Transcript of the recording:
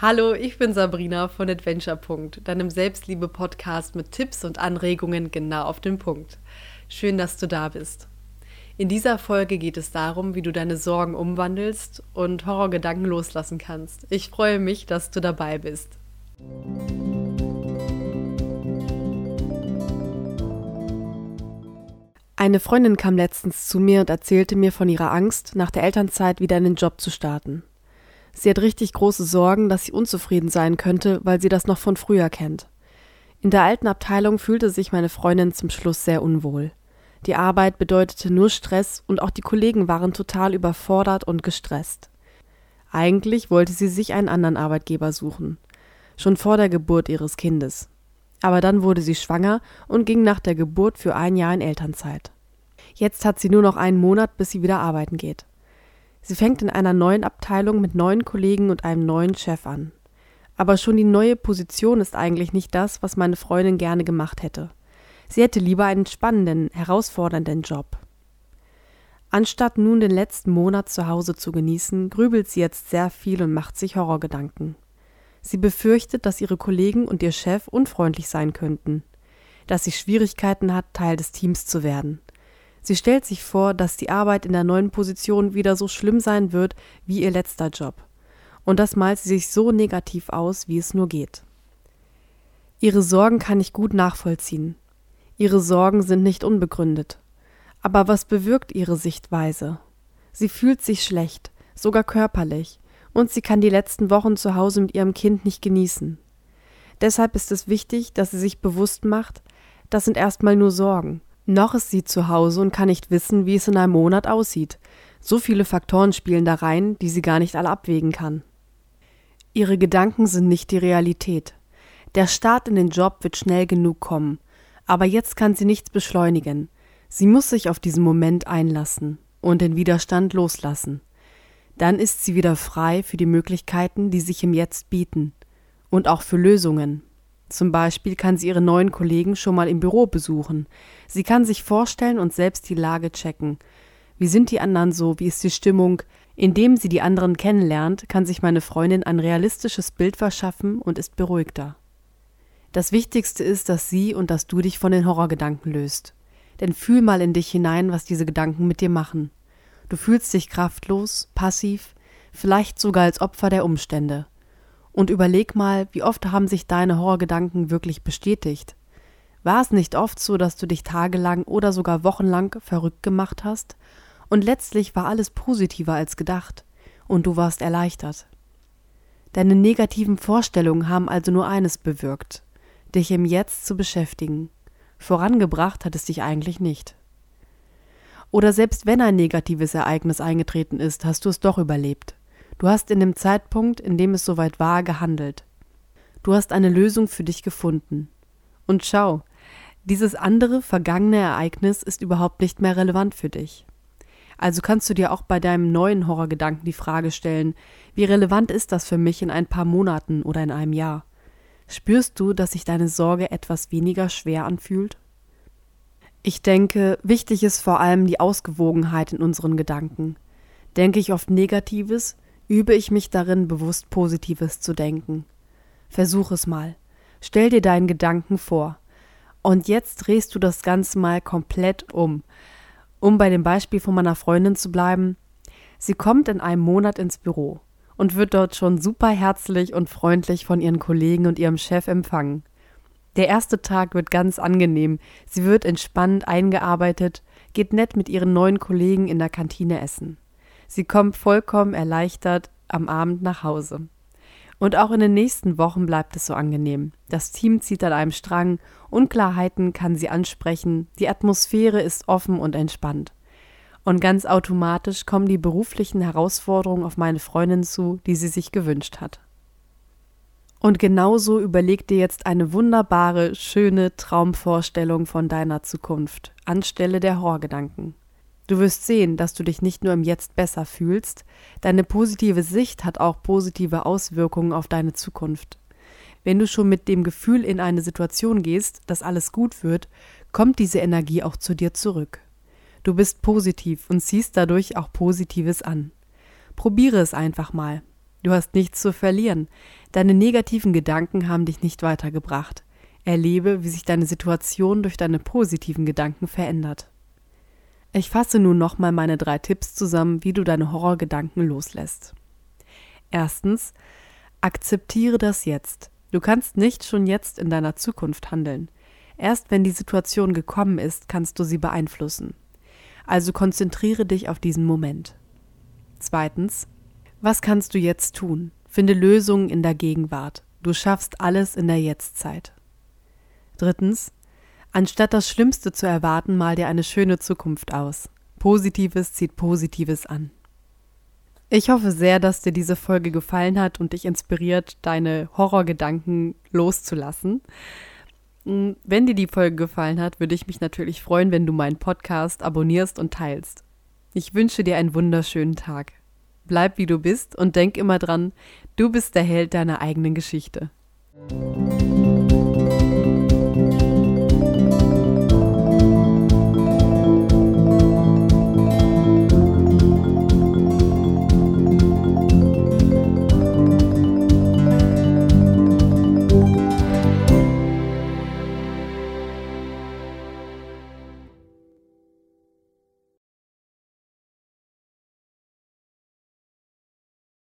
Hallo, ich bin Sabrina von Adventure. deinem Selbstliebe-Podcast mit Tipps und Anregungen genau auf den Punkt. Schön, dass du da bist. In dieser Folge geht es darum, wie du deine Sorgen umwandelst und Horrorgedanken loslassen kannst. Ich freue mich, dass du dabei bist. Eine Freundin kam letztens zu mir und erzählte mir von ihrer Angst, nach der Elternzeit wieder in den Job zu starten. Sie hat richtig große Sorgen, dass sie unzufrieden sein könnte, weil sie das noch von früher kennt. In der alten Abteilung fühlte sich meine Freundin zum Schluss sehr unwohl. Die Arbeit bedeutete nur Stress und auch die Kollegen waren total überfordert und gestresst. Eigentlich wollte sie sich einen anderen Arbeitgeber suchen, schon vor der Geburt ihres Kindes. Aber dann wurde sie schwanger und ging nach der Geburt für ein Jahr in Elternzeit. Jetzt hat sie nur noch einen Monat, bis sie wieder arbeiten geht. Sie fängt in einer neuen Abteilung mit neuen Kollegen und einem neuen Chef an. Aber schon die neue Position ist eigentlich nicht das, was meine Freundin gerne gemacht hätte. Sie hätte lieber einen spannenden, herausfordernden Job. Anstatt nun den letzten Monat zu Hause zu genießen, grübelt sie jetzt sehr viel und macht sich Horrorgedanken. Sie befürchtet, dass ihre Kollegen und ihr Chef unfreundlich sein könnten, dass sie Schwierigkeiten hat, Teil des Teams zu werden. Sie stellt sich vor, dass die Arbeit in der neuen Position wieder so schlimm sein wird wie ihr letzter Job. Und das malt sie sich so negativ aus, wie es nur geht. Ihre Sorgen kann ich gut nachvollziehen. Ihre Sorgen sind nicht unbegründet. Aber was bewirkt ihre Sichtweise? Sie fühlt sich schlecht, sogar körperlich, und sie kann die letzten Wochen zu Hause mit ihrem Kind nicht genießen. Deshalb ist es wichtig, dass sie sich bewusst macht, das sind erstmal nur Sorgen, noch ist sie zu Hause und kann nicht wissen, wie es in einem Monat aussieht. So viele Faktoren spielen da rein, die sie gar nicht alle abwägen kann. Ihre Gedanken sind nicht die Realität. Der Start in den Job wird schnell genug kommen, aber jetzt kann sie nichts beschleunigen. Sie muss sich auf diesen Moment einlassen und den Widerstand loslassen. Dann ist sie wieder frei für die Möglichkeiten, die sich im Jetzt bieten und auch für Lösungen, zum Beispiel kann sie ihre neuen Kollegen schon mal im Büro besuchen. Sie kann sich vorstellen und selbst die Lage checken. Wie sind die anderen so? Wie ist die Stimmung? Indem sie die anderen kennenlernt, kann sich meine Freundin ein realistisches Bild verschaffen und ist beruhigter. Das Wichtigste ist, dass sie und dass du dich von den Horrorgedanken löst. Denn fühl mal in dich hinein, was diese Gedanken mit dir machen. Du fühlst dich kraftlos, passiv, vielleicht sogar als Opfer der Umstände. Und überleg mal, wie oft haben sich deine Horrorgedanken wirklich bestätigt? War es nicht oft so, dass du dich tagelang oder sogar wochenlang verrückt gemacht hast? Und letztlich war alles positiver als gedacht, und du warst erleichtert. Deine negativen Vorstellungen haben also nur eines bewirkt, dich im Jetzt zu beschäftigen. Vorangebracht hat es dich eigentlich nicht. Oder selbst wenn ein negatives Ereignis eingetreten ist, hast du es doch überlebt. Du hast in dem Zeitpunkt, in dem es soweit war, gehandelt. Du hast eine Lösung für dich gefunden. Und schau, dieses andere vergangene Ereignis ist überhaupt nicht mehr relevant für dich. Also kannst du dir auch bei deinem neuen Horrorgedanken die Frage stellen, wie relevant ist das für mich in ein paar Monaten oder in einem Jahr? Spürst du, dass sich deine Sorge etwas weniger schwer anfühlt? Ich denke, wichtig ist vor allem die Ausgewogenheit in unseren Gedanken. Denke ich oft Negatives, übe ich mich darin, bewusst Positives zu denken. Versuch es mal. Stell dir deinen Gedanken vor. Und jetzt drehst du das Ganze mal komplett um. Um bei dem Beispiel von meiner Freundin zu bleiben, sie kommt in einem Monat ins Büro und wird dort schon super herzlich und freundlich von ihren Kollegen und ihrem Chef empfangen. Der erste Tag wird ganz angenehm, sie wird entspannt eingearbeitet, geht nett mit ihren neuen Kollegen in der Kantine essen. Sie kommt vollkommen erleichtert am Abend nach Hause. Und auch in den nächsten Wochen bleibt es so angenehm. Das Team zieht an einem Strang, Unklarheiten kann sie ansprechen, die Atmosphäre ist offen und entspannt. Und ganz automatisch kommen die beruflichen Herausforderungen auf meine Freundin zu, die sie sich gewünscht hat. Und genauso überleg dir jetzt eine wunderbare, schöne Traumvorstellung von deiner Zukunft, anstelle der Horrorgedanken. Du wirst sehen, dass du dich nicht nur im Jetzt besser fühlst, deine positive Sicht hat auch positive Auswirkungen auf deine Zukunft. Wenn du schon mit dem Gefühl in eine Situation gehst, dass alles gut wird, kommt diese Energie auch zu dir zurück. Du bist positiv und ziehst dadurch auch Positives an. Probiere es einfach mal. Du hast nichts zu verlieren. Deine negativen Gedanken haben dich nicht weitergebracht. Erlebe, wie sich deine Situation durch deine positiven Gedanken verändert. Ich fasse nun nochmal meine drei Tipps zusammen, wie du deine Horrorgedanken loslässt. Erstens, akzeptiere das Jetzt. Du kannst nicht schon jetzt in deiner Zukunft handeln. Erst wenn die Situation gekommen ist, kannst du sie beeinflussen. Also konzentriere dich auf diesen Moment. Zweitens, was kannst du jetzt tun? Finde Lösungen in der Gegenwart. Du schaffst alles in der Jetztzeit. Drittens, anstatt das Schlimmste zu erwarten, mal dir eine schöne Zukunft aus. Positives zieht Positives an. Ich hoffe sehr, dass dir diese Folge gefallen hat und dich inspiriert, deine Horrorgedanken loszulassen. Hm, wenn dir die Folge gefallen hat, würde ich mich natürlich freuen, wenn du meinen Podcast abonnierst und teilst. Ich wünsche dir einen wunderschönen Tag. Bleib wie du bist und denk immer dran, du bist der Held deiner eigenen Geschichte.